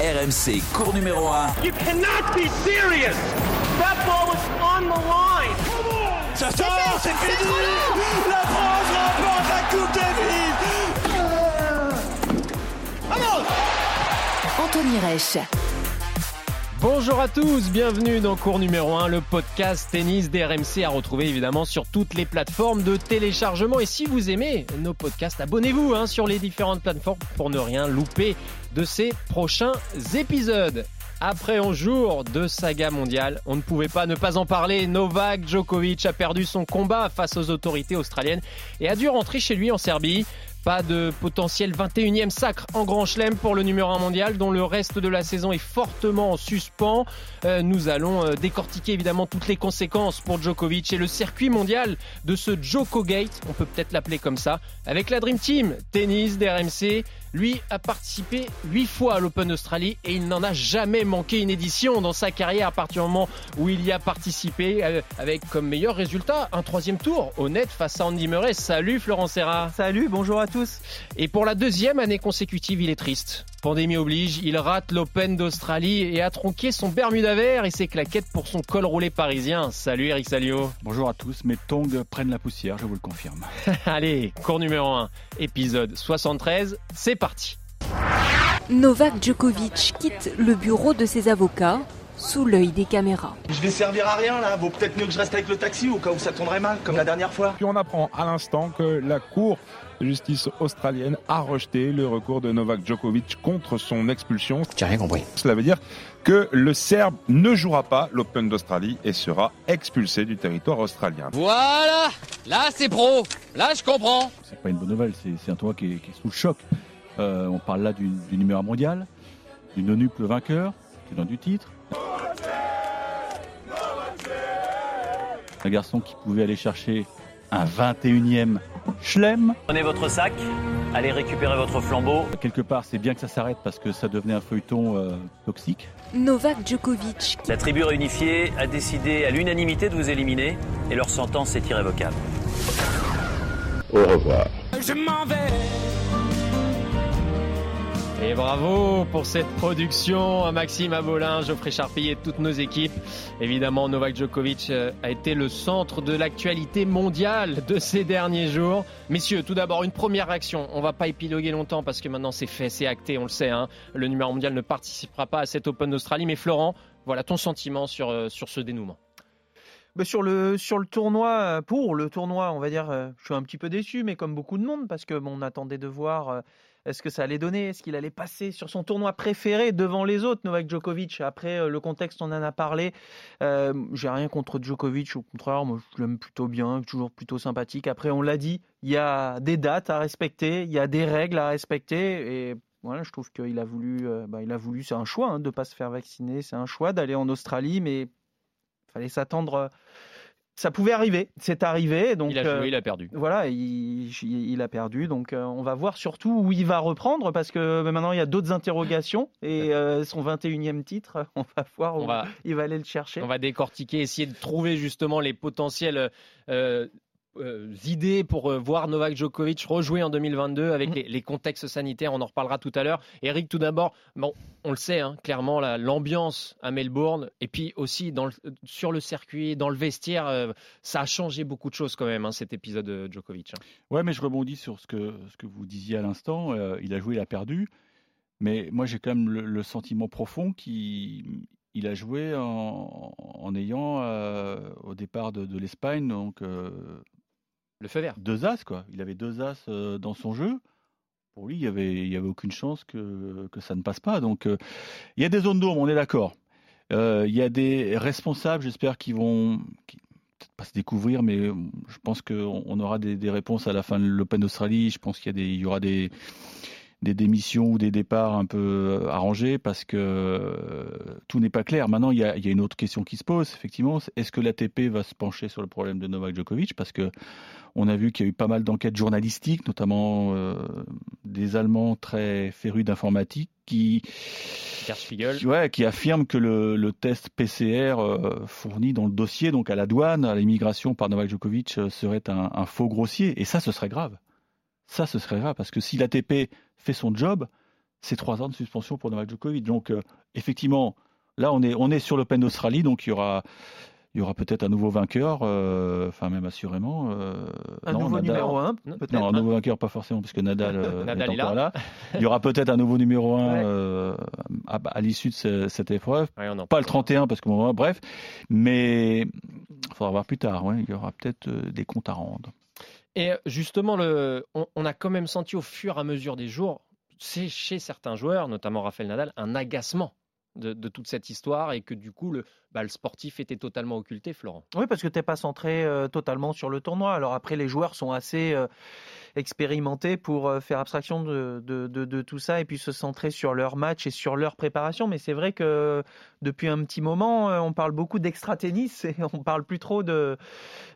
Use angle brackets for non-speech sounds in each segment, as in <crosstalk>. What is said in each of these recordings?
RMC, cours numéro 1. You cannot be serious. That ball was on the line. Ça sort, c'est fini. La France remporte la Coupe Davis. Vamos Anthony Reich. Bonjour à tous, bienvenue dans cours numéro 1, le podcast tennis d'RMC à retrouver évidemment sur toutes les plateformes de téléchargement. Et si vous aimez nos podcasts, abonnez-vous hein, sur les différentes plateformes pour ne rien louper de ces prochains épisodes. Après 11 jours de saga mondiale, on ne pouvait pas ne pas en parler. Novak Djokovic a perdu son combat face aux autorités australiennes et a dû rentrer chez lui en Serbie. Pas de potentiel 21e sacre en Grand Chelem pour le numéro 1 mondial dont le reste de la saison est fortement en suspens. Euh, nous allons euh, décortiquer évidemment toutes les conséquences pour Djokovic et le circuit mondial de ce Djokogate, on peut peut-être l'appeler comme ça, avec la Dream Team tennis d'RMC. Lui a participé 8 fois à l'Open d'Australie et il n'en a jamais manqué une édition dans sa carrière à partir du moment où il y a participé euh, avec comme meilleur résultat un troisième tour honnête face à Andy Murray. Salut Florent Serra. Salut, bonjour à tous. Et pour la deuxième année consécutive, il est triste. Pandémie oblige, il rate l'Open d'Australie et a tronqué son Bermuda vert et ses claquettes pour son col roulé parisien. Salut Eric Salio. Bonjour à tous, mes tongs prennent la poussière, je vous le confirme. <laughs> Allez, cours numéro 1, épisode 73, c'est parti. Novak Djokovic quitte le bureau de ses avocats sous l'œil des caméras. Je vais servir à rien là. Vaut peut-être mieux que je reste avec le taxi au cas où ça tournerait mal, comme la dernière fois. Puis on apprend à l'instant que la Cour de justice australienne a rejeté le recours de Novak Djokovic contre son expulsion. J'ai rien compris. Cela veut dire que le Serbe ne jouera pas l'Open d'Australie et sera expulsé du territoire australien. Voilà Là c'est pro Là je comprends C'est pas une bonne nouvelle, c'est un tournoi qui est, qui est sous le choc. Euh, on parle là du, du numéro un mondial, du nonuple vainqueur, tenant du titre. Un garçon qui pouvait aller chercher un 21e chelem. Prenez votre sac, allez récupérer votre flambeau. Quelque part, c'est bien que ça s'arrête parce que ça devenait un feuilleton euh, toxique. Novak Djokovic, La tribu réunifiée a décidé à l'unanimité de vous éliminer et leur sentence est irrévocable. Je m'en vais. Et bravo pour cette production à Maxime Abolin, Geoffrey Charpille et toutes nos équipes. Évidemment, Novak Djokovic euh, a été le centre de l'actualité mondiale de ces derniers jours. Messieurs, tout d'abord, une première réaction. On va pas épiloguer longtemps parce que maintenant c'est fait, c'est acté, on le sait. hein. Le numéro mondial ne participera pas à cet Open d'Australie. Mais Florent, voilà ton sentiment sur, euh, sur ce dénouement. Bah, sur, le, sur le tournoi, euh, pour le tournoi, on va dire, je suis un petit peu déçu, mais comme beaucoup de monde, parce que on attendait de voir est-ce que ça allait donner, est-ce qu'il allait passer sur son tournoi préféré devant les autres, Novak Djokovic? Après, euh, le contexte, on en a parlé. Euh, J'ai rien contre Djokovic, au contraire, moi je l'aime plutôt bien, toujours plutôt sympathique. Après, on l'a dit, il y a des dates à respecter, il y a des règles à respecter, et voilà, je trouve qu'il a voulu, euh, bah, il a voulu, c'est un choix hein, de ne pas se faire vacciner, c'est un choix d'aller en Australie, mais fallait s'attendre. Ça pouvait arriver, c'est arrivé. Donc, Il a joué, euh, il a perdu. voilà, il, a perdu. Donc, euh, on va voir surtout où il va reprendre parce que euh, maintenant il y a d'autres interrogations et euh, son 21e titre, <laughs> on va voir où On va, il va aller le chercher. On va décortiquer, essayer de trouver justement les potentiels euh, euh, idées pour euh, voir Novak Djokovic rejouer en 2022 avec Mhm. les, les contextes sanitaires. On en reparlera tout à l'heure. Eric, tout d'abord, bon, on le sait, hein, clairement, la- l'ambiance à Melbourne et puis aussi dans le- sur le circuit, dans le vestiaire, euh, ça a changé beaucoup de choses quand même, hein, cet épisode de Djokovic. hein. Ouais, mais je rebondis sur ce que, ce que vous disiez à l'instant. Euh, il a joué, il a perdu. Mais moi, j'ai quand même le, le sentiment profond qu'il il a joué en, en ayant, euh, au départ de, de l'Espagne, donc euh, Le feu vert. deux as, quoi. Il avait deux as euh, dans son jeu. Pour lui, il n'y avait, y avait aucune chance que, que ça ne passe pas. Donc, euh, il y a des zones d'ombre, on est d'accord. Euh, il y a des responsables, j'espère, qui vont peut-être pas se découvrir, mais je pense qu'on on aura des, des réponses à la fin de l'Open d'Australie. Je pense qu'il y, a y aura des, des démissions ou des départs un peu euh, arrangés parce que euh, tout n'est pas clair. Maintenant, il y, a, il y a une autre question qui se pose, effectivement. Est-ce que l'ATP va se pencher sur le problème de Novak Djokovic? Parce que on a vu qu'il y a eu pas mal d'enquêtes journalistiques, notamment euh, des Allemands très férus d'informatique qui, qui- ouais, qui affirment que le, le test PCR fourni dans le dossier, donc à la douane, à l'immigration par Novak Djokovic, serait un, un faux grossier. Et ça, ce serait grave. Ça, ce serait grave, parce que si l'ATP fait son job, c'est trois ans de suspension pour Novak Djokovic. Donc, euh, effectivement, là, on est, on est sur l'Open d'Australie, donc il y aura, il y aura peut-être un nouveau vainqueur, euh, enfin même assurément. euh, Un non, nouveau Nadal- numéro 1, peut-être. Non, un nouveau vainqueur, pas forcément, parce que Nadal, <laughs> Nadal est encore là. Il y aura peut-être un nouveau numéro 1 Ouais. à, à l'issue de ce- cette épreuve. Ouais, on en Pas le parlera. 31, parce que bon, bref. Mais il faudra voir plus tard. ouais, il y aura peut-être des comptes à rendre. Et justement, on, a quand même senti au fur et à mesure des jours, c'est chez certains joueurs, notamment Rafael Nadal, un agacement de, toute cette histoire et que du coup, le, bah, sportif était totalement occulté, Florent. Oui, parce que tu n'es pas centré euh, totalement sur le tournoi. Alors après, les joueurs sont assez euh, expérimentés pour euh, faire abstraction de- de tout ça et puis se centrer sur leur match et sur leur préparation. Mais c'est vrai que depuis un petit moment, euh, on parle beaucoup d'extra-tennis <laughs> et on parle plus trop de,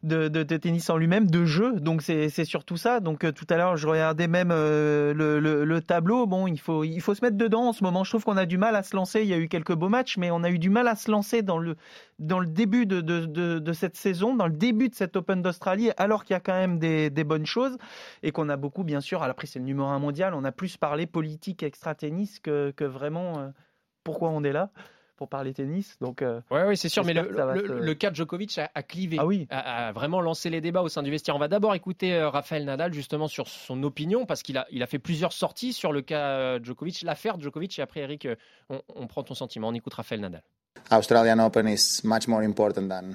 tennis en lui-même, de jeu. Donc c'est surtout ça. Donc euh, tout à l'heure, je regardais même euh, le, le- le tableau. Bon, il faut, se mettre dedans en ce moment. Je trouve qu'on a du mal à se lancer. Il y a eu quelques beaux matchs, mais on a eu du mal à se lancer dans le, début de, cette saison, dans le début de cette Open d'Australie, alors qu'il y a quand même des, bonnes choses et qu'on a beaucoup, bien sûr, après c'est le numéro un mondial, on a plus parlé politique extra-tennis que, vraiment pourquoi on est là pour parler tennis. Donc, euh, Oui, oui, c'est sûr, mais le, cas de Djokovic a, a clivé, ah oui, a, a vraiment lancé les débats au sein du vestiaire. On va d'abord écouter euh, Rafael Nadal justement sur son opinion, parce qu'il a, il a fait plusieurs sorties sur le cas euh, Djokovic, l'affaire Djokovic, et après Eric, euh, on, on prend ton sentiment, on écoute Rafael Nadal.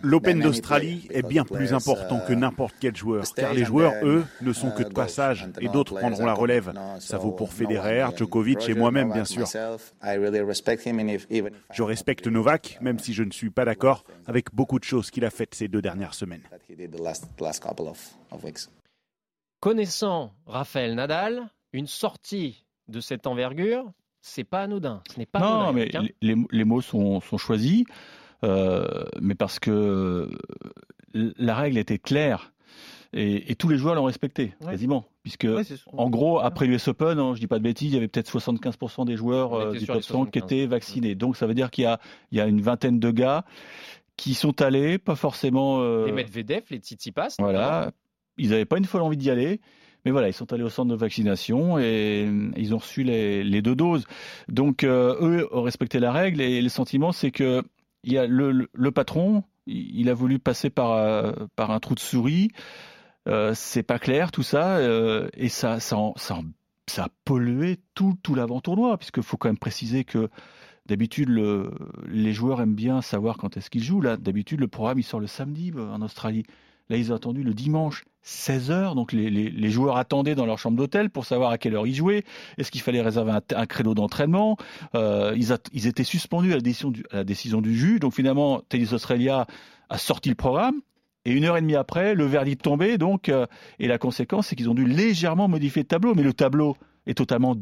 L'Open d'Australie est bien plus important que n'importe quel joueur, car les joueurs, eux, ne sont que de passage et d'autres prendront la relève. Ça vaut pour Federer, Djokovic et moi-même, bien sûr. Je respecte Novak, même si je ne suis pas d'accord avec beaucoup de choses qu'il a faites ces deux dernières semaines. Connaissant Rafael Nadal, une sortie de cette envergure, c'est pas anodin. Ce n'est pas non, mais hein. les, les mots sont, sont choisis, euh, mais parce que la règle était claire et, et tous les joueurs l'ont respecté, Ouais. quasiment. Puisque, Ouais, en gros, après l'US Open, hein, je dis pas de bêtises, il y avait peut-être 75% des joueurs euh, du top les 100 qui 75. étaient vaccinés. Donc ça veut dire qu'il y a, il y a une vingtaine de gars qui sont allés, pas forcément. euh, les Medvedev, les Tsitsipas. voilà, ils n'avaient pas une folle envie d'y aller. Mais voilà, ils sont allés au centre de vaccination et euh, ils ont reçu les, deux doses. Donc, euh, eux ont respecté la règle et le sentiment, c'est que il y a le, patron, il a voulu passer par, euh, par un trou de souris. Euh, c'est pas clair tout ça et ça, ça, ça, a pollué tout, tout l'avant-tournoi, puisqu'il faut quand même préciser que d'habitude, le- les joueurs aiment bien savoir quand est-ce qu'ils jouent. Là, d'habitude, le programme, il sort le samedi en Australie. Là, ils ont attendu le dimanche, 16h. Donc, les, les- les joueurs attendaient dans leur chambre d'hôtel pour savoir à quelle heure ils jouaient. Est-ce qu'il fallait réserver un, un créneau d'entraînement? Euh, ils, étaient suspendus à la, décision du, à la décision du juge. Donc, finalement, Tennis Australia a sorti le programme. Et une heure et demie après, le verdict tombé. Donc, euh, et la conséquence, c'est qu'ils ont dû légèrement modifier le tableau. Mais le tableau est totalement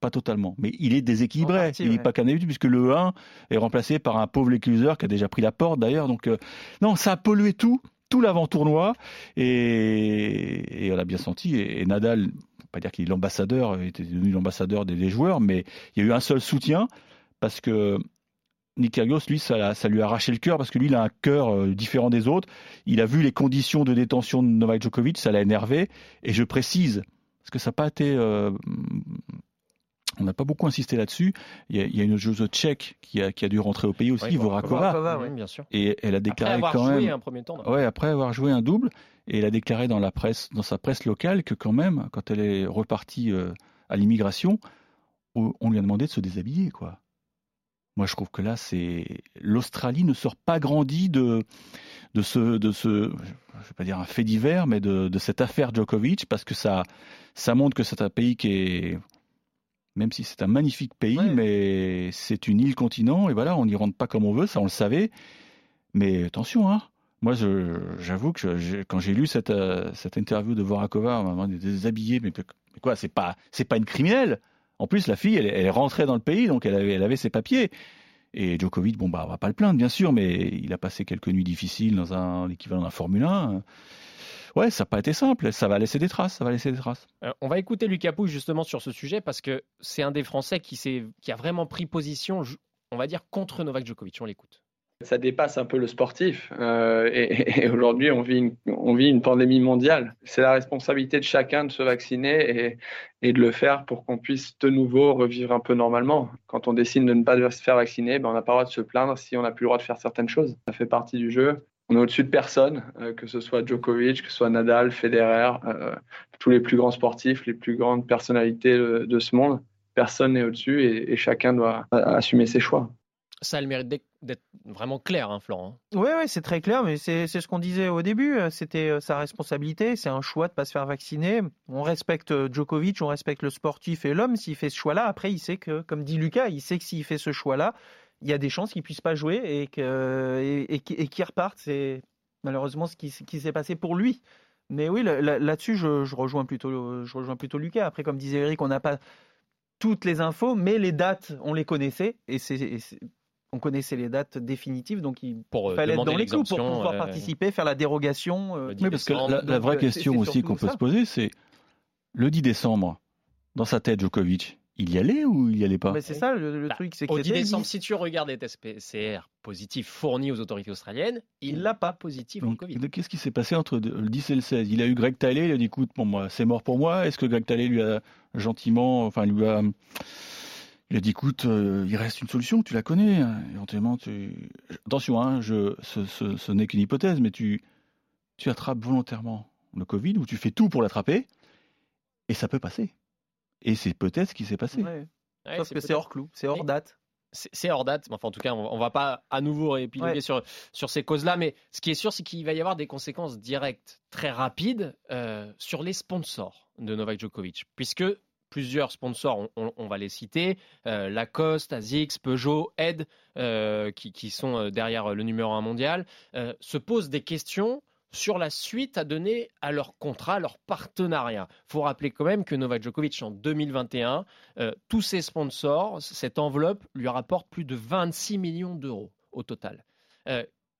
pas totalement, mais il est déséquilibré. Partie, il n'est ouais. pas qu'un d'habitude, puisque le 1 est remplacé par un pauvre Lécluseur qui a déjà pris la porte d'ailleurs. Donc, euh, non, ça a pollué tout, tout l'avant-tournoi. Et, on l'a bien senti. Et, Nadal, pas dire qu'il est l'ambassadeur, il était devenu l'ambassadeur des, joueurs, mais il y a eu un seul soutien parce que Nick Kyrgios, lui, ça lui a arraché le cœur parce que lui, il a un cœur euh, différent des autres. Il a vu les conditions de détention de Novak Djokovic, ça l'a énervé. Et je précise, parce que ça n'a pas été. euh, on n'a pas beaucoup insisté là-dessus. Il y a, il y a une joueuse tchèque qui a, qui a dû rentrer au pays aussi, Oui, Vorakova. Oui, bien sûr. Et elle a Après déclaré avoir quand joué même. un premier temps. Ouais, après avoir joué un double, et elle a déclaré dans la presse, dans sa presse locale, que quand même, quand elle est repartie euh, à l'immigration, on on lui a demandé de se déshabiller, quoi. Moi, je trouve que là, c'est l'Australie ne sort pas grandie de de ce de ce, je vais pas dire un fait divers, mais de, de cette affaire Djokovic, parce que ça ça montre que c'est un pays qui est même si c'est un magnifique pays, Ouais. mais c'est une île continent, et voilà, on n'y rentre pas comme on veut, ça on le savait. Mais attention, hein. Moi, j'avoue que je- quand j'ai lu cette, euh, cette interview de Vorakova, on m'a déshabiller, mais, mais quoi, c'est pas, c'est pas une criminelle. En plus, la fille, elle, rentrée dans le pays, donc elle avait, elle avait ses papiers. Et Djokovic, bon, bah, on va pas le plaindre, bien sûr, mais il a passé quelques nuits difficiles dans un l'équivalent d'un Formule 1. Ouais, ça n'a pas été simple. Ça va laisser des traces, ça va laisser des traces. Euh, on va écouter Lucas Pouille justement sur ce sujet parce que c'est un des Français qui, a vraiment pris position, on va dire, contre Novak Djokovic. On l'écoute. Ça dépasse un peu le sportif. Euh, et, aujourd'hui, on vit, une, on vit une pandémie mondiale. C'est la responsabilité de chacun de se vacciner et, et de le faire pour qu'on puisse de nouveau revivre un peu normalement. Quand on décide de ne pas se faire vacciner, ben on n'a pas le droit de se plaindre si on n'a plus le droit de faire certaines choses. Ça fait partie du jeu. On est au-dessus de personne, euh, que ce soit Djokovic, que ce soit Nadal, Federer, euh, tous les plus grands sportifs, les plus grandes personnalités de, de ce monde. Personne n'est au-dessus et, et chacun doit assumer ses choix ça a le mérite d'être vraiment clair, hein, Florent. Oui, ouais, c'est très clair, mais c'est ce qu'on disait au début. C'était euh, sa responsabilité, c'est un choix de ne pas se faire vacciner. On respecte Djokovic, on respecte le sportif et l'homme. S'il fait ce choix-là, après, il sait que, comme dit Lucas, il sait que s'il fait ce choix-là, il y a des chances qu'il ne puisse pas jouer et qu'il et, et, reparte. C'est malheureusement ce qui, qui s'est passé pour lui. Mais oui, là-dessus, je, je, rejoins plutôt, je rejoins plutôt Lucas. Après, comme disait Eric, on n'a pas toutes les infos, mais les dates, on les connaissait. Et c'est on connaissait les dates définitives, donc il pour, euh, fallait être dans les clous pour pouvoir participer, faire la dérogation. Euh, oui, parce que la, vraie question aussi qu'on peut se poser, c'est le 10 décembre, dans sa tête, Djokovic, il y allait ou il y allait pas? C'est ça le, bah, truc. Au 10 décembre, si tu regardes les tests PCR positifs fournis aux autorités australiennes, il l'a pas positif au Covid. Qu'est-ce qui s'est passé entre le 10 et le 16 Il a eu Greg Talley, il a dit écoute, bon, moi, c'est mort pour moi. Est-ce que Greg Talley lui a gentiment, enfin, lui a il a dit écoute, euh, il reste une solution, tu la connais. Hein. Éventuellement, tu... attention, hein, je, ce, n'est qu'une hypothèse, mais tu, tu attrapes volontairement le Covid ou tu fais tout pour l'attraper et ça peut passer. Et c'est peut-être ce qui s'est passé. Sauf que c'est hors clou, c'est hors date. C'est hors date, enfin en tout cas on, ne va pas à nouveau épiloguer sur, sur ces causes-là, mais ce qui est sûr c'est qu'il va y avoir des conséquences directes très rapides euh, sur les sponsors de Novak Djokovic, puisque plusieurs sponsors, on, va les citer, euh, Lacoste, Asics, Peugeot, Ed, euh, qui, sont euh, derrière le numéro 1 mondial, se posent des questions sur la suite à donner à leur contrat, leur partenariat. Il faut rappeler quand même que Novak Djokovic, en 2021, tous ses sponsors, cette enveloppe lui rapporte plus de 26 millions d'euros au total.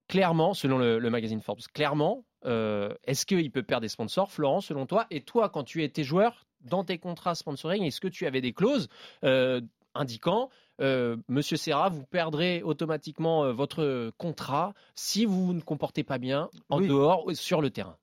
clairement, selon le, magazine Forbes, clairement, est-ce qu'il peut perdre des sponsors, Florent, selon toi Et toi, quand tu étais joueur, dans tes contrats sponsoring, est-ce que tu avais des clauses euh, indiquant euh, Monsieur Serra, vous perdrez automatiquement euh, votre contrat si vous ne comportez pas bien en dehors sur le terrain.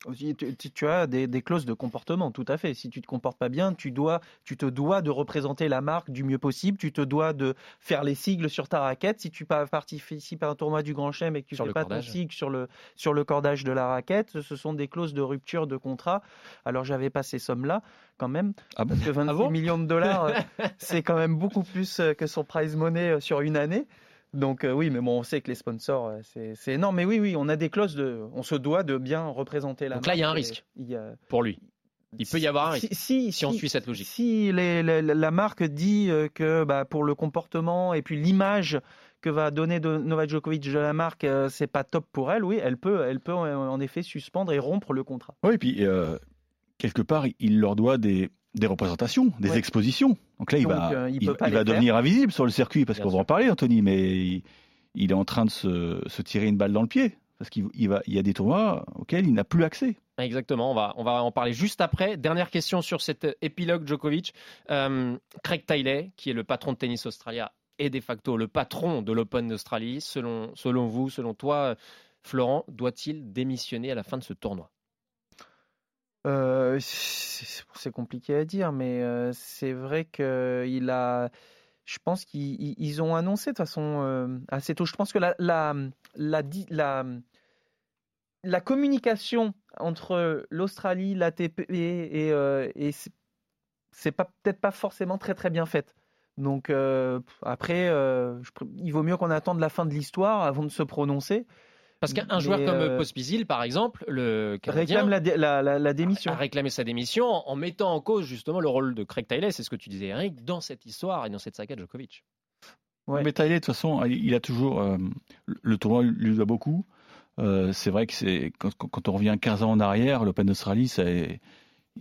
Tu, as des, clauses de comportement, tout à fait. Si tu te comportes pas bien, tu dois, tu te dois de représenter la marque du mieux possible. Tu te dois de faire les sigles sur ta raquette. Si tu participes à un tournoi du Grand Chelem et que tu ne fais pas ton sigle sur le sur le cordage de la raquette, ce sont des clauses de rupture de contrat. Alors j'avais pas ces sommes-là quand même, ah parce que 26 ah millions de dollars, <laughs> c'est quand même beaucoup plus que son price monnaie euh, sur une année. Donc euh, oui, mais bon, on sait que les sponsors, euh, c'est énorme. Mais oui, oui, on a des clauses de, on se doit de bien représenter la. Donc là, il y a un risque pour lui. Il peut y avoir un risque si, si, on suit cette logique. Si la marque dit que bah, pour le comportement et puis l'image que va donner de Novak Djokovic de la marque, c'est pas top pour elle. Oui, elle peut, elle peut en effet suspendre et rompre le contrat. Oui, et puis quelque part, il leur doit des, des représentations, des expositions. Donc là, il va, euh, il, va devenir invisible sur le circuit, parce qu'on va en parler, Anthony, mais il, est en train de se, tirer une balle dans le pied, parce qu'il il y a des tournois auxquels il n'a plus accès. Exactement, on va, on va en parler juste après. Dernière question sur cet épilogue Djokovic. Euh, Craig Tiley, qui est le patron de Tennis Australia et de facto le patron de l'Open d'Australie, selon, selon vous, selon toi, Florent, doit-il démissionner à la fin de ce tournoi? Euh, c'est compliqué à dire, mais euh, c'est vrai qu'il a. Je pense qu'ils ont annoncé de toute façon euh, assez tôt. Je pense que la, communication entre l'Australie, l'ATP et, et c'est peut-être pas forcément très très bien faite. Donc après, il vaut mieux qu'on attende la fin de l'histoire avant de se prononcer. Parce qu'un joueur comme euh, Pospisil, par exemple, le réclame la, démission. A réclamé sa démission en, mettant en cause justement le rôle de Craig Tiley, c'est ce que tu disais Eric, dans cette histoire et dans cette saga de Djokovic. Mais Tiley, de toute façon, il a toujours euh, le tournoi lui doit beaucoup. Euh, c'est vrai que c'est quand, quand, on revient 15 ans en arrière, l'Open d'Australie, c'est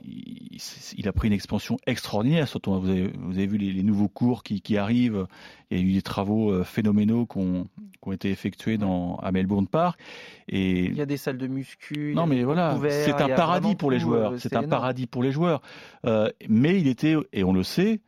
il, a pris une expansion extraordinaire. Surtout, vous avez, vous avez vu les, nouveaux cours qui, qui, arrivent. Il y a eu des travaux euh, phénoménaux qui ont, qui ont été effectués dans, à Melbourne Park. Et il y a des salles de muscu. Non, mais voilà, c'est un paradis pour les joueurs. Euh, c'est un paradis pour les joueurs. Euh, mais il était, et on le sait,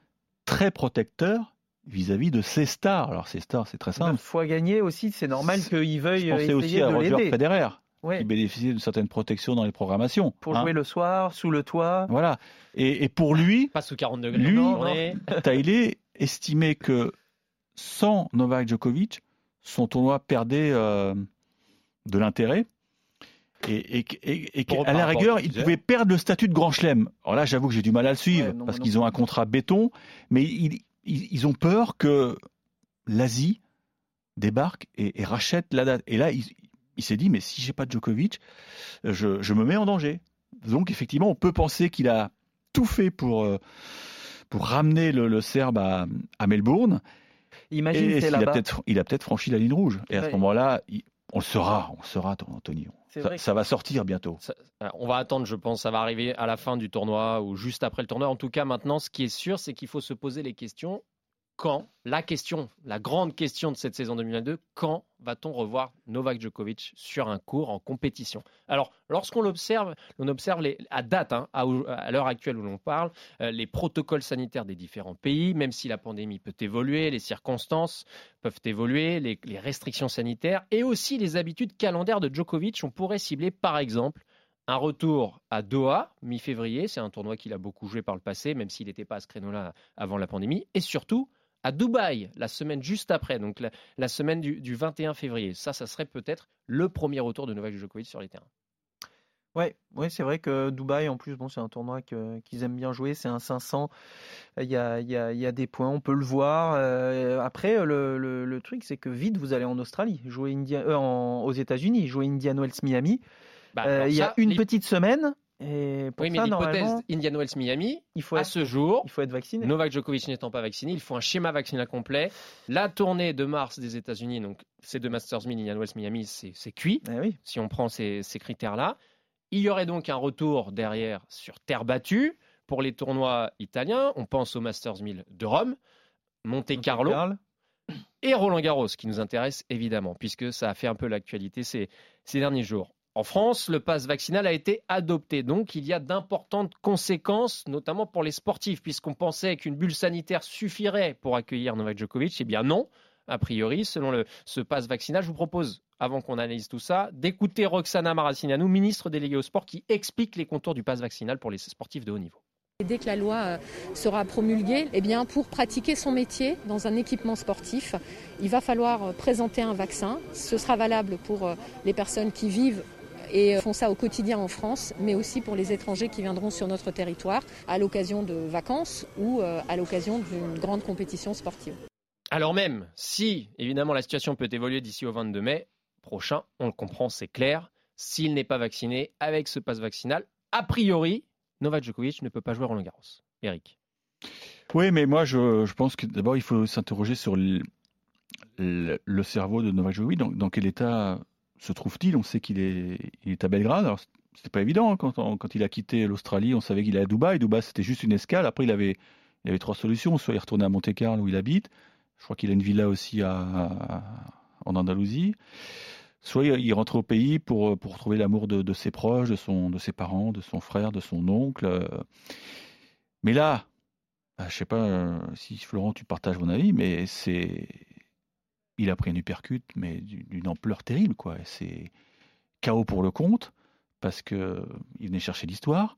très protecteur vis-à-vis de ses stars. Alors ses stars, c'est très simple. Neuf fois gagné aussi, c'est normal qu'il veuille Je pensais essayer aussi à de Roger. Federer, Ouais. qui bénéficiait d'une certaine protection dans les programmations. Pour hein. jouer le soir, sous le toit. Voilà. Et, et pour lui, Pas sous 40 degrés. Lui, non. <laughs> Taïlé estimait que sans Novak Djokovic, son tournoi perdait euh, de l'intérêt. Et, et, et, et Pour- qu'à par la à rigueur, ce que il tu disais. pouvait perdre le statut de grand chelem. Alors là, j'avoue que j'ai du mal à le suivre Ouais, non, parce qu'ils ont un contrat béton, mais ils, ils, ils ont peur que l'Asie débarque et, et rachète la date. Et là, il, il s'est dit, mais si j'ai pas Djokovic, je, je me mets en danger. Donc effectivement, on peut penser qu'il a tout fait pour, euh, pour ramener le, le Serbe à, à Melbourne. Imagine, et il a peut-être il a peut-être franchi la ligne rouge. Et à ce moment-là, on le saura, on le saura, Anthony. Ça, va sortir bientôt. Ça- on va attendre, je pense, ça va arriver à la fin du tournoi ou juste après le tournoi. En tout cas, maintenant, ce qui est sûr, c'est qu'il faut se poser les questions. Quand La question, la grande question de cette saison 2022, quand va-t-on revoir Novak Djokovic sur un court en compétition? Alors, lorsqu'on l'observe, on observe à date, hein, à, l'heure actuelle où l'on parle, euh, les protocoles sanitaires des différents pays, même si la pandémie peut évoluer, les circonstances peuvent évoluer, les, les restrictions sanitaires et aussi les habitudes calendaires de Djokovic. On pourrait cibler, par exemple, un retour à Doha, mi-février. C'est un tournoi qu'il a beaucoup joué par le passé, même s'il n'était pas à ce créneau-là avant la pandémie. Et surtout, à Dubaï, la semaine juste après, donc la, la semaine du, du 21 février. Ça, ça serait peut-être le premier retour de Novak Djokovic sur les terrains. Ouais, ouais, c'est vrai que Dubaï, en plus, bon, c'est un tournoi qu'ils aiment bien jouer. C'est un 500. Il y a, il y, a, il y a des points, on peut le voir. Euh, après, le, le- le truc, c'est que vite, vous allez en Australie, jouer India, euh, en- aux États-Unis, jouer Indian Wells Miami. Bah, Euh, il y a ça, une petite semaine. Et pour Oui, mais ça, l'hypothèse normalement, Indian Wells Miami, il faut, à ce jour, il faut être vacciné. Novak Djokovic n'étant pas vacciné, il faut un schéma vaccinal complet. La tournée de mars des États-Unis, donc ces deux Masters 1000, Indian Wells Miami, c'est cuit. Eh oui. si on prend ces, ces critères-là. Il y aurait donc un retour derrière sur terre battue pour les tournois italiens. On pense au Masters 1000 de Rome, Monte Carlo Carl. et Roland Garros, qui nous intéresse évidemment, puisque ça a fait un peu l'actualité ces, ces derniers jours. En France, le pass vaccinal a été adopté, donc il y a d'importantes conséquences, notamment pour les sportifs, puisqu'on pensait qu'une bulle sanitaire suffirait pour accueillir Novak Djokovic. Eh bien non, a priori, selon ce pass vaccinal. Je vous propose, avant qu'on analyse tout ça, d'écouter Roxana Maracineanu, ministre déléguée au sport, qui explique les contours du pass vaccinal pour les sportifs de haut niveau. Et Dès que la loi euh, sera promulguée, eh bien, pour pratiquer son métier dans un équipement sportif, il va falloir euh, présenter un vaccin. Ce sera valable pour euh, les personnes qui vivent et euh, font ça au quotidien en France, mais aussi pour les étrangers qui viendront sur notre territoire à l'occasion de vacances ou euh, à l'occasion d'une grande compétition sportive. Alors même si, évidemment, la situation peut évoluer d'ici au 22 mai prochain, on le comprend, c'est clair, s'il n'est pas vacciné avec ce passe vaccinal, a priori, Novak Djokovic ne peut pas jouer Roland Garros. Eric. Oui, mais moi, je, je pense que d'abord, il faut s'interroger sur le, le- le cerveau de Novak Djokovic. Dans, dans quel état se trouve-t-il On sait qu'il est, à Belgrade. Alors, c'était pas évident hein, quand, il a quitté l'Australie. On savait qu'il allait à Dubaï. Dubaï, c'était juste une escale. Après, il avait, il avait trois solutions. Soit il retournait à Monte-Carlo où il habite. Je crois qu'il a une villa aussi à, en Andalousie. Soit il rentrait au pays pour, retrouver l'amour de, de ses proches, de, son, de ses parents, de son frère, de son oncle. Mais là, bah, je sais pas euh, si Florent, tu partages mon avis, mais c'est. Il a pris un uppercut, mais d'une ampleur terrible, quoi. C'est chaos pour le compte, parce que il venait chercher l'histoire.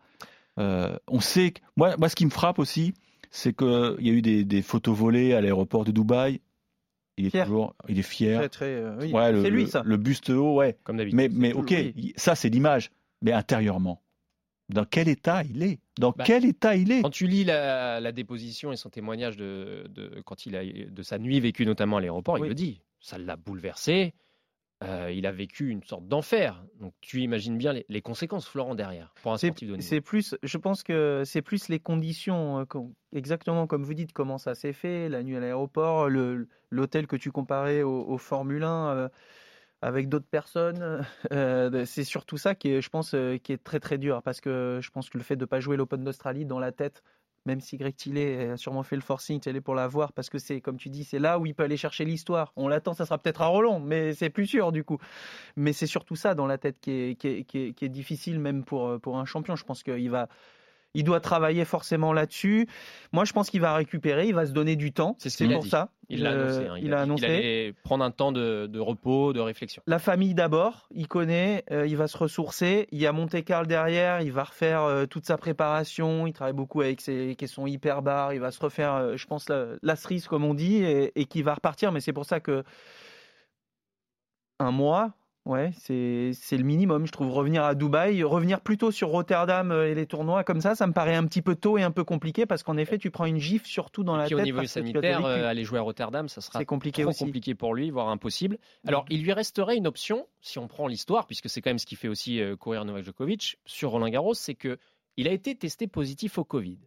Euh, on sait que. Moi, moi, ce qui me frappe aussi, c'est qu'il y a eu des, des photos volées à l'aéroport de Dubaï. Il est Fier. toujours. Il est fier. Très, très, euh, oui. Ouais, le, c'est lui, ça. le buste haut, ouais. Comme d'habitude. Mais, mais ok, oui. ça c'est l'image. Mais intérieurement, dans quel état il est? Dans Bah, quel état il est? Quand tu lis la, la déposition et son témoignage de, de- quand il a, de sa nuit vécue notamment à l'aéroport, il le dit. Ça l'a bouleversé. Euh, il a vécu une sorte d'enfer. Donc tu imagines bien les, les conséquences, Florent, derrière, pour un C'est plus, je pense que c'est plus les conditions, euh, exactement comme vous dites, comment ça s'est fait, la nuit à l'aéroport, l'hôtel que tu comparais au, au Formule 1 euh, avec d'autres personnes. <laughs> euh, c'est surtout ça qui est, je pense, euh, qui est très très dur parce que je pense que le fait de pas jouer l'Open d'Australie dans la tête, même si Greg Tillet a sûrement fait le forcing, il est pour la voir parce que c'est, comme tu dis, c'est là où il peut aller chercher l'histoire. On l'attend, ça sera peut-être à Roland, mais c'est plus sûr du coup. Mais c'est surtout ça dans la tête qui est, difficile même pour, pour un champion. Je pense qu'il va, il doit travailler forcément là-dessus. Moi, je pense qu'il va récupérer, il va se donner du temps. C'est pour dit. ça. Il l'a annoncé. hein. il a annoncé. qu'il allait prendre un temps de, de repos, de réflexion. La famille d'abord, il connaît, euh, il va se ressourcer. Il y a Monte Carlo derrière, il va refaire euh, toute sa préparation. Il travaille beaucoup avec ses caissons hyper barres. Il va se refaire, euh, je pense, la, la cerise, comme on dit, et, et qui va repartir. Mais c'est pour ça que un mois, ouais, c'est c'est le minimum, je trouve. Revenir à Dubaï, revenir plutôt sur Rotterdam euh, et les tournois comme ça, ça me paraît un petit peu tôt et un peu compliqué parce qu'en effet, tu prends une gifle surtout dans la Puis tête. au niveau sanitaire, euh, aller jouer à Rotterdam, ça sera C'est compliqué trop aussi. Mm. compliqué pour lui, voire impossible. Alors, il lui resterait une option, si on prend l'histoire, puisque c'est quand même ce qui fait aussi euh, courir Novak Djokovic sur Roland Garros, c'est que il a été testé positif au Covid.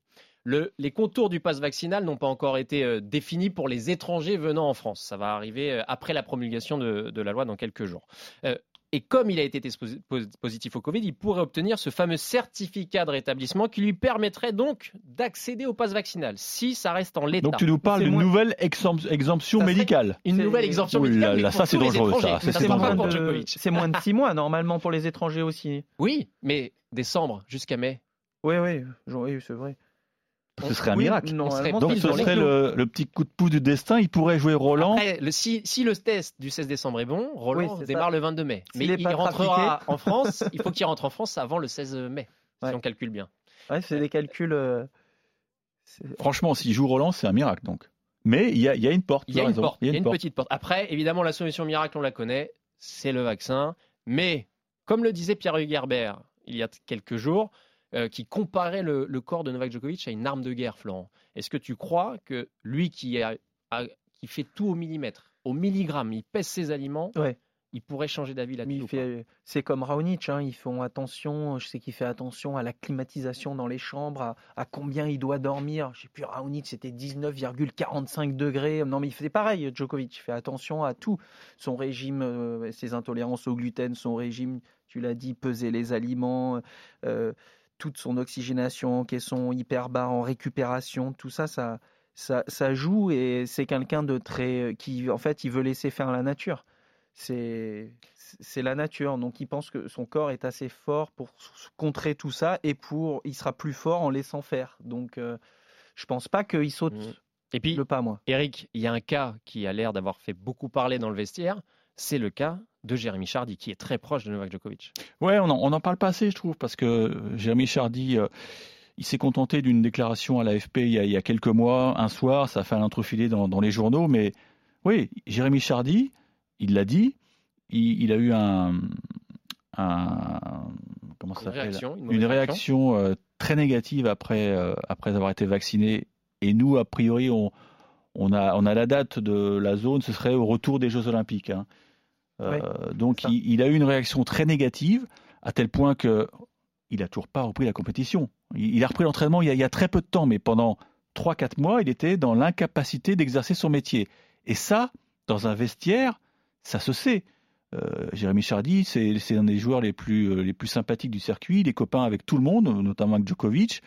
Le- les contours du pass vaccinal n'ont pas encore été euh, définis pour les étrangers venant en France. Ça va arriver euh, après la promulgation de, de la loi dans quelques jours. Euh, et comme il a été positif au Covid, il pourrait obtenir ce fameux certificat de rétablissement qui lui permettrait donc d'accéder au pass vaccinal, si ça reste en l'état. Donc tu nous parles d'une moins- nouvelle exemp- exemption Ça médicale. Une nouvelle exemption Ouh médicale, là, ça, c'est dangereux, c'est pour de- moins de six mois normalement pour les étrangers aussi. Oui, mais décembre jusqu'à mai. Oui, oui, oui, c'est vrai. Ce serait un Oui, miracle. Donc ce serait le, le petit coup de pouce du destin. Il pourrait jouer Roland. Après, le- si, si le test du 16 décembre est bon, Roland Oui, démarre ça. le 22 mai. Mais il pas rentrera en France. <laughs> Il faut qu'il rentre en France avant le 16 mai, Ouais. si on calcule bien. Ouais, c'est des calculs. euh, Franchement, s'il joue Roland, c'est un miracle. Donc. Mais il y a, il y a une porte. Il y a une porte, il y a une porte. petite porte. Après, évidemment, la solution miracle, on la connaît, c'est le vaccin. Mais, comme le disait Pierre-Hugues Herbert il y a quelques jours, euh, qui comparait le, le corps de Novak Djokovic à une arme de guerre, Florent. Est-ce que tu crois que lui qui, a- a- qui fait tout au millimètre, au milligramme, il pèse ses aliments, Ouais. il pourrait changer d'avis là-dessus c'est comme Raonic, hein, ils font attention, je sais qu'il fait attention à la climatisation dans les chambres, à, à combien il doit dormir. Je sais plus, Raonic c'était 19,45 degrés. Non mais il fait pareil, Djokovic, il fait attention à tout. Son régime, euh, ses intolérances au gluten, son régime, tu l'as dit, peser les aliments, euh, toute son oxygénation, caisson hyperbare en récupération, tout ça, ça, ça, ça joue et c'est quelqu'un de très, qui en fait, il veut laisser faire la nature c'est c'est la nature. Donc il pense que son corps est assez fort pour contrer tout ça et pour il sera plus fort en laissant faire. Donc euh, je pense pas qu'il saute Mm. Et puis, le pas moi. Eric, il y a un cas qui a l'air d'avoir fait beaucoup parler dans le vestiaire, c'est le cas de Jérémy Chardy, qui est très proche de Novak Djokovic. Ouais, on n'en parle pas assez, je trouve, parce que euh, Jérémy Chardy, euh, il s'est contenté d'une déclaration à l'AFP il, y a- il y a quelques mois, un soir, ça a fait un entrefilet dans, dans les journaux, mais oui, Jérémy Chardy, il l'a dit, il, il a eu un, un- comment ça Une réaction, une une mauvaise réaction euh, très négative après, euh, après avoir été vacciné. Et nous, a priori, on, on, a, on a la date de la zone, ce serait au retour des Jeux Olympiques. hein. Euh, donc, il, il a eu une réaction très négative, à tel point que il a toujours pas repris la compétition. Il, il a repris l'entraînement il, y a- il y a très peu de temps, mais pendant 3-4 mois, il était dans l'incapacité d'exercer son métier. Et ça, dans un vestiaire, ça se sait. Euh, Jérémy Chardy, c'est un des joueurs les plus, euh, les plus sympathiques du circuit, il est copain avec tout le monde, notamment avec Djokovic.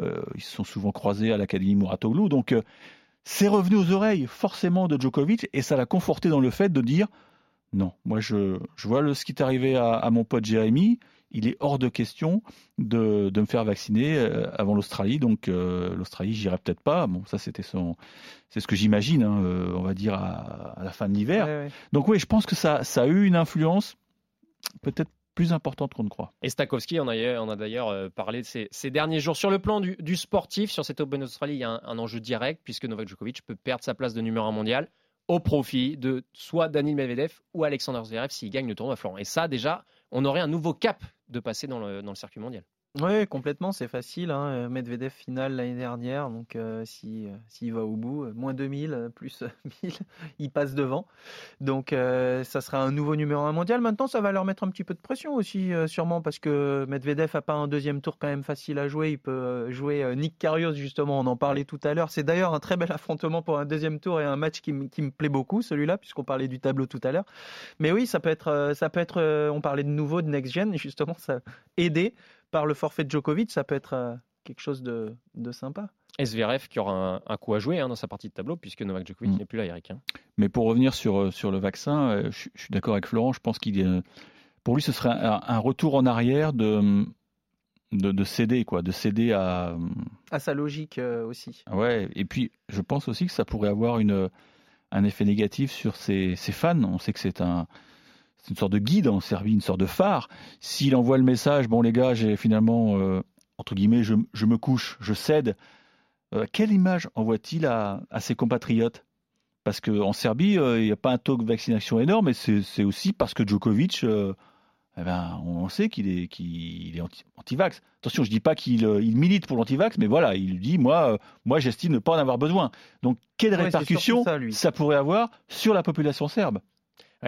Euh, ils se sont souvent croisés à l'Académie Mouratoglou. Donc, euh, c'est revenu aux oreilles forcément de Djokovic et ça l'a conforté dans le fait de dire non, moi je, je vois le, ce qui est arrivé à, à mon pote Jérémy, il est hors de question de, de me faire vacciner euh, avant l'Australie. Donc euh, l'Australie, j'irai peut-être pas. Bon, ça c'était son, c'est ce que j'imagine, hein, euh, on va dire à, à la fin de l'hiver. Ouais, ouais. Donc oui, je pense que ça, ça a eu une influence peut-être plus importante qu'on ne croit. Et Stakowski, on a, on a d'ailleurs parlé ces, ces derniers jours. Sur le plan du, du sportif, sur cette Open Australie, il y a un, un enjeu direct, puisque Novak Djokovic peut perdre sa place de numéro 1 mondial au profit de soit Daniil Medvedev ou Alexander Zverev s'il gagne le tournoi à Florent. Et ça, déjà, on aurait un nouveau cap de passer dans le circuit mondial. Oui, complètement, c'est facile. Hein. Medvedev finale l'année dernière, donc euh, si, euh, s'il va au bout, euh, moins 2000, euh, plus euh, <laughs> 1000, il passe devant. Donc ça sera un nouveau numéro 1 mondial. Maintenant, ça va leur mettre un petit peu de pression aussi, sûrement, parce que Medvedev n'a pas un deuxième tour quand même facile à jouer. Il peut jouer Nick Kyrgios, justement, on en parlait tout à l'heure. C'est d'ailleurs un très bel affrontement pour un deuxième tour et un match qui, m- qui me plaît beaucoup, celui-là, puisqu'on parlait du tableau tout à l'heure. Mais oui, ça peut être, ça peut être on parlait de nouveau, de next-gen, justement, ça aidé par le forfait de Djokovic, ça peut être euh, quelque chose de, de sympa. Zverev qui aura un, un coup à jouer hein, dans sa partie de tableau, puisque Novak Djokovic Mm. n'est plus là, Eric. hein. Mais pour revenir sur, euh, sur le vaccin, euh, je, je suis d'accord avec Florent, je pense qu'il est, pour lui ce serait un, un retour en arrière de, de, céder, quoi, de céder à. À sa logique euh, aussi. Ouais, et puis je pense aussi que ça pourrait avoir une, un effet négatif sur ses, fans. On sait que c'est un. C'est une sorte de guide en Serbie, une sorte de phare. S'il envoie le message, bon les gars, j'ai finalement, euh, entre guillemets, je, je, me couche, je cède, euh, quelle image envoie-t-il à, à, ses compatriotes? Parce qu'en Serbie, il n'y a pas un taux de vaccination énorme, et c'est aussi parce que Djokovic eh ben, on sait qu'il est, anti-vax. Attention, je ne dis pas qu'il euh, il milite pour l'anti-vax, mais voilà, il dit moi, euh, moi j'estime ne pas en avoir besoin. Donc, quelles répercussions ça, pourrait avoir sur la population serbe?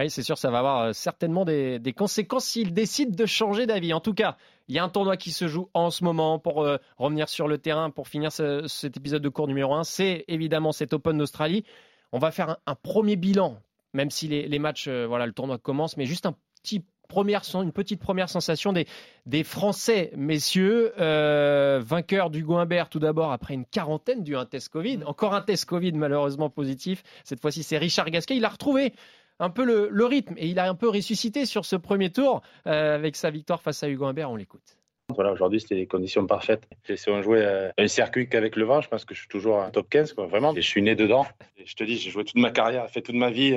Oui, c'est sûr, ça va avoir euh, certainement des, conséquences s'il décide de changer d'avis. En tout cas, il y a un tournoi qui se joue en ce moment pour revenir sur le terrain, pour finir cet épisode de cours numéro 1. C'est évidemment cet Open d'Australie. On va faire un, premier bilan, même si les, les matchs, voilà, le tournoi commence, mais juste un petit première, une petite première sensation des, des Français, messieurs. Euh, vainqueur du Humbert tout d'abord après une quarantaine du un test Covid. Mm. Encore un test Covid malheureusement positif. Cette fois-ci, c'est Richard Gasquet. Il a retrouvé un peu le, rythme et il a un peu ressuscité sur ce premier tour euh, avec sa victoire face à Hugo Humbert. On l'écoute. Voilà, aujourd'hui, c'était des conditions parfaites. Si on jouait euh, un circuit qu'avec le vent, je pense que je suis toujours un top 15, quoi, vraiment. Je suis né dedans. je te dis, j'ai joué toute ma carrière, fait toute ma vie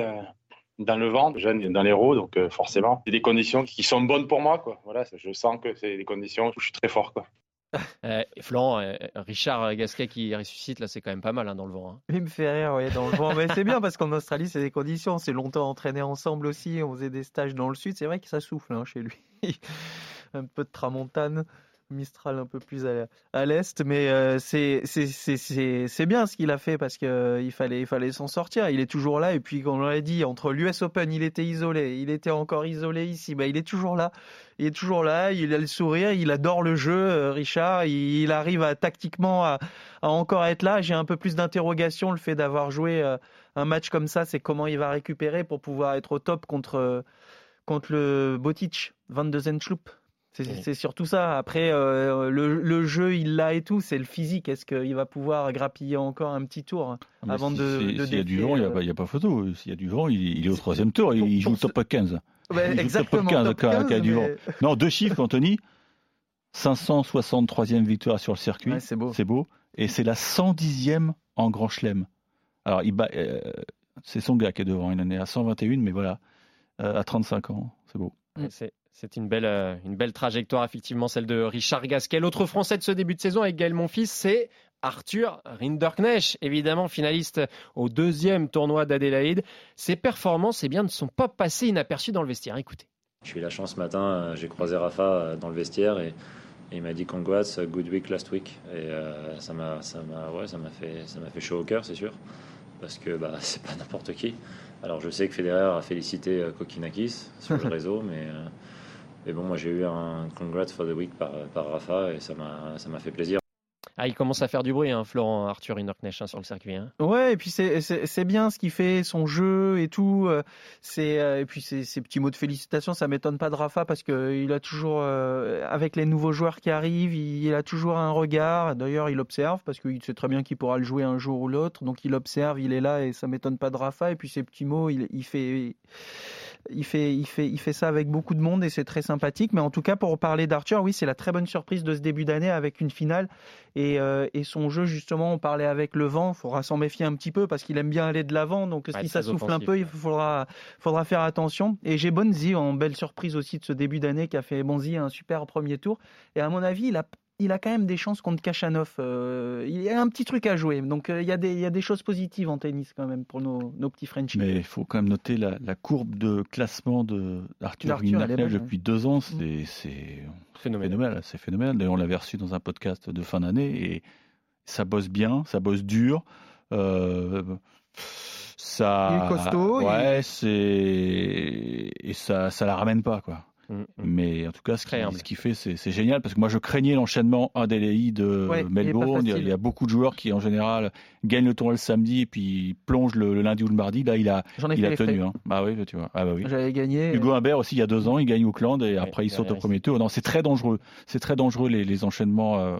dans le vent, jeune dans l'héros, donc euh, forcément, c'est des conditions qui sont bonnes pour moi. Quoi. Voilà, je sens que c'est des conditions où je suis très fort. Quoi. <laughs> Euh, Florent, euh, Richard Gasquet qui ressuscite, là, c'est quand même pas mal hein, dans le vent. Hein. Il me fait rire, oui, dans le vent. Mais c'est bien parce qu'en Australie, c'est des conditions. On s'est longtemps entraîné ensemble aussi. On faisait des stages dans le sud. C'est vrai que ça souffle hein, chez lui. <laughs> un peu de tramontane. Mistral un peu plus à, l'est, mais euh, c'est bien ce qu'il a fait parce qu'il euh, fallait, il fallait s'en sortir. Il est toujours là et puis comme on l'a dit, entre l'US Open, il était isolé, il était encore isolé ici, bah, il est toujours là. Il est toujours là, il a le sourire, il adore le jeu, euh, Richard. Il, arrive à tactiquement à, encore être là. J'ai un peu plus d'interrogation. Le fait d'avoir joué un match comme ça, c'est comment il va récupérer pour pouvoir être au top contre contre le Botic, 22 Zenschlup. C'est surtout ça. Après, euh, le, jeu, il l'a et tout. C'est le physique. Est-ce qu'il va pouvoir grappiller encore un petit tour ah, avant de, S'il y a du vent, il n'y a, pas photo. S'il y a du vent, il, est au troisième tour. il, joue le top 15. exactement. Top 15, top du vent. Non, deux chiffres, Anthony. 563e victoire sur le circuit. c'est beau. C'est beau. Et c'est la 110e en Grand Chelem. Alors, euh, c'est son gars qui est devant. Il en est à 121, mais voilà, euh, à 35 ans. C'est beau. C'est c'est une belle, euh, une belle trajectoire, effectivement, celle de Richard Gasquet. L'autre Français de ce début de saison avec Gaël Monfils, c'est Arthur Rinderknecht, évidemment finaliste au deuxième tournoi d'Adélaïde. Ses performances eh bien, ne sont pas passées inaperçues dans le vestiaire. Écoutez. J'ai eu la chance ce matin, euh, j'ai croisé Rafa euh, dans le vestiaire et, il m'a dit congrats, good week last week. Et ça m'a ouais, fait, fait chaud au cœur, c'est sûr, parce que bah, <laughs> c'est pas n'importe qui. Alors je sais que Federer a félicité Kokinakis sur le <laughs> réseau, mais mais bon, moi j'ai eu un congrats for the week par, par Rafa et ça m'a fait plaisir. Ah, il commence à faire du bruit, hein, Florent Arthur Hinderknecht hein, sur le circuit. Hein. Ouais, et puis c'est bien ce qu'il fait, son jeu et tout. Euh, c'est euh, et puis ces, petits mots de félicitations, ça m'étonne pas de Rafa parce que il a toujours, euh, avec les nouveaux joueurs qui arrivent, il, a toujours un regard. D'ailleurs, il observe parce qu'il sait très bien qu'il pourra le jouer un jour ou l'autre. Donc il observe, il est là et ça m'étonne pas de Rafa. Et puis ces petits mots, il, il fait il fait, il, fait, il fait ça avec beaucoup de monde et c'est très sympathique. Mais en tout cas, pour parler d'Arthur, oui, c'est la très bonne surprise de ce début d'année avec une finale. Et, euh, et, son jeu, justement, on parlait avec le vent. Il faudra s'en méfier un petit peu parce qu'il aime bien aller de l'avant. Donc, si ça souffle un peu, il faudra, faudra faire attention. Et j'ai Bonzi en belle surprise aussi de ce début d'année qui a fait Bonzi un super premier tour. Et à mon avis, il a il a quand même des chances contre Kachanov. Euh, il y a un petit truc à jouer. Donc euh, il, y a des, il y a des choses positives en tennis quand même pour nos, nos petits Frenchies. Mais il faut quand même noter la, la courbe de classement d'Arthur Guinaclel depuis deux ans. Mm. C'est phénoménal. C'est phénoménal. D'ailleurs, on l'avait reçu dans un podcast de fin d'année et ça bosse bien, ça bosse dur. Euh, ça, il est costaud. Ouais, c'est et ça, ça la ramène pas quoi. Mm, mm. Mais en tout cas, ce qu'il fait, c'est génial parce que moi, je craignais l'enchaînement ADLI de Melbourne. Il, y a beaucoup de joueurs qui, en général, gagnent le tournoi le samedi et puis plongent le, lundi ou le mardi. Là, il a, il a tenu. Hein. Bah oui, tu vois. Ah bah oui. J'avais gagné. Hugo Humbert aussi, il y a deux ans, il gagne Auckland et après, il saute au premier tour. Non, c'est très dangereux. C'est très dangereux les, les enchaînements. Euh,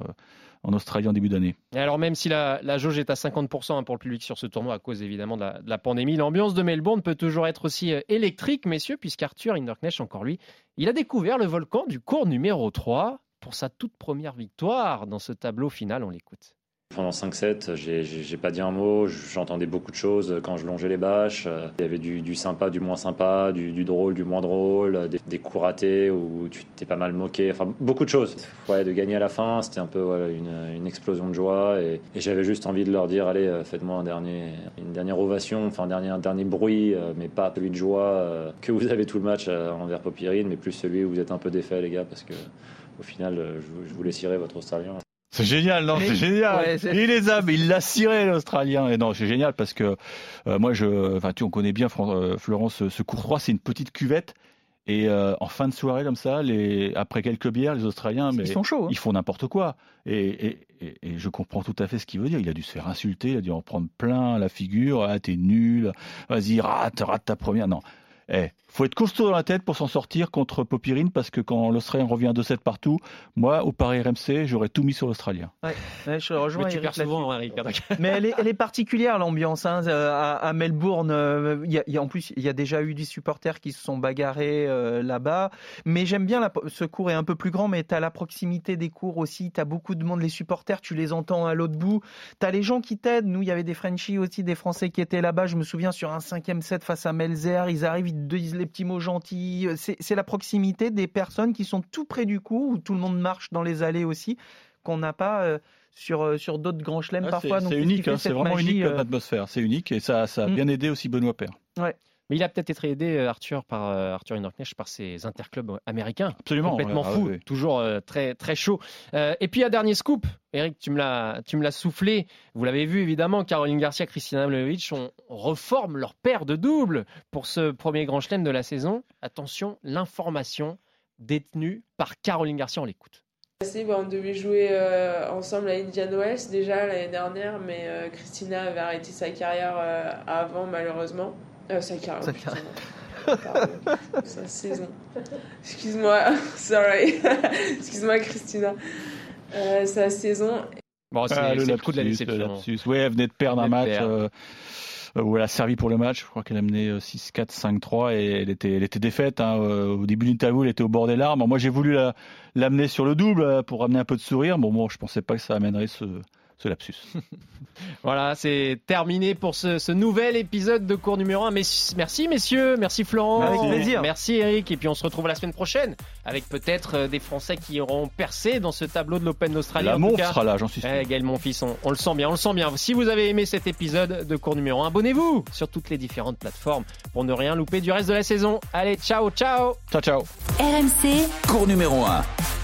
en Australie en début d'année. Alors même si la, la jauge est à 50% hein, pour le public sur ce tournoi à cause évidemment de la, pandémie, l'ambiance de Melbourne peut toujours être aussi euh, électrique, messieurs, puisqu'Arthur Hinderknecht, encore lui, il a découvert le volcan du cours numéro 3 pour sa toute première victoire dans ce tableau final. On l'écoute. Pendant 5-7, j'ai pas dit un mot, j'entendais beaucoup de choses quand je longeais les bâches. Il y avait du, sympa, du moins sympa, du, drôle, du moins drôle, des, coups ratés où tu t'es pas mal moqué, enfin beaucoup de choses. Ouais, de gagner à la fin, c'était un peu une, explosion de joie et, j'avais juste envie de leur dire allez, faites-moi un dernier, une dernière ovation, enfin un dernier, un dernier bruit, mais pas celui de joie euh, que vous avez tout le match envers Popirine, mais plus celui où vous êtes un peu défait les gars, parce que au final, je, je vous laisse votre Australien. C'est génial, non, c'est génial. il les a, mais il l'a ciré l'Australien. Et non, c'est génial parce que euh, moi, je, enfin, tu, on connaît bien euh, Florence, ce Courtois, c'est une petite cuvette. Et euh, en fin de soirée comme ça, les, après quelques bières, les Australiens, mais ils sont chauds. Hein. Ils font n'importe quoi. Et, et, et, je comprends tout à fait ce qu'il veut dire. Il a dû se faire insulter, il a dû en prendre plein la figure. Ah, t'es nul. Vas-y, rate, rate ta première. Non. Eh, faut être costaud dans la tête pour s'en sortir contre Popirine parce que quand l'Australien revient 2-7 partout, moi, au Paris RMC, j'aurais tout mis sur l'Australien. Ouais, je rejoins Mais tu perds souvent, Eric. <laughs> Mais elle est, elle est particulière, l'ambiance. Hein, à, à, Melbourne, euh, il y, a, en plus, il y a déjà eu des supporters qui se sont bagarrés euh, là-bas. Mais j'aime bien, la, ce cours est un peu plus grand, mais tu as la proximité des cours aussi. Tu as beaucoup de monde, les supporters, tu les entends à l'autre bout. Tu as les gens qui t'aident. Nous, il y avait des Frenchies aussi, des Français qui étaient là-bas. Je me souviens sur un cinquième set face à Melzer, ils arrivent, ils disent les petits mots gentils. C'est la proximité des personnes qui sont tout près du cou, où tout le monde marche dans les allées aussi, qu'on n'a pas euh, sur, euh, sur d'autres grands chelems parfois. C'est unique, hein, c'est vraiment unique comme euh, atmosphère. C'est unique et ça, ça a mm. bien aidé aussi Benoît Père. Ouais. Mais il a peut-être été aidé, euh, Arthur, par euh, Arthur par ses interclubs américains. Absolument. Complètement ah fou, toujours euh, très, très chaud. et puis, un dernier scoop. Eric, tu me l'as soufflé. Vous l'avez vu, évidemment, Caroline Garcia, Christina Mlevich, on reforme leur paire de doubles pour ce premier grand chelem de la saison. Attention, l'information détenue par Caroline Garcia, on l'écoute. On devait jouer ensemble à Indian West déjà l'année dernière, mais Christina avait arrêté sa carrière avant malheureusement. Euh, sa carrière. Sa carrière. Sa saison. Excuse-moi, <laughs> sorry. <laughs> Excuse-moi, Christina. Euh, sa saison. Bon, c'est ah, le, le coup de la déception. Oui, elle venait de perdre un match. Euh, où elle a servi pour le match. Je crois qu'elle a mené 6-4, euh, 5-3 et elle était, elle était défaite. Hein. Euh, au début de l'interview, elle était au bord des larmes. Moi, j'ai voulu l'amener sur le double pour amener un peu de sourire. Bon, moi, je pensais pas que ça amènerait ce, ce lapsus. <laughs> voilà, c'est terminé pour ce, nouvel épisode de cours numéro 1. merci messieurs, merci Florent. Avec plaisir. Merci Eric. Et puis on se retrouve la semaine prochaine avec peut-être euh, des Français qui auront percé dans ce tableau de l'Open d'Australie. La Monf sera là, j'en suis sûr. Eh, Gaël Monfils, on, on le sent bien, on le sent bien. Si vous avez aimé cet épisode de cours numéro 1, abonnez-vous sur toutes les différentes plateformes pour ne rien louper du reste de la saison. Allez, ciao, ciao. Ciao, ciao. RMC, cours numéro 1.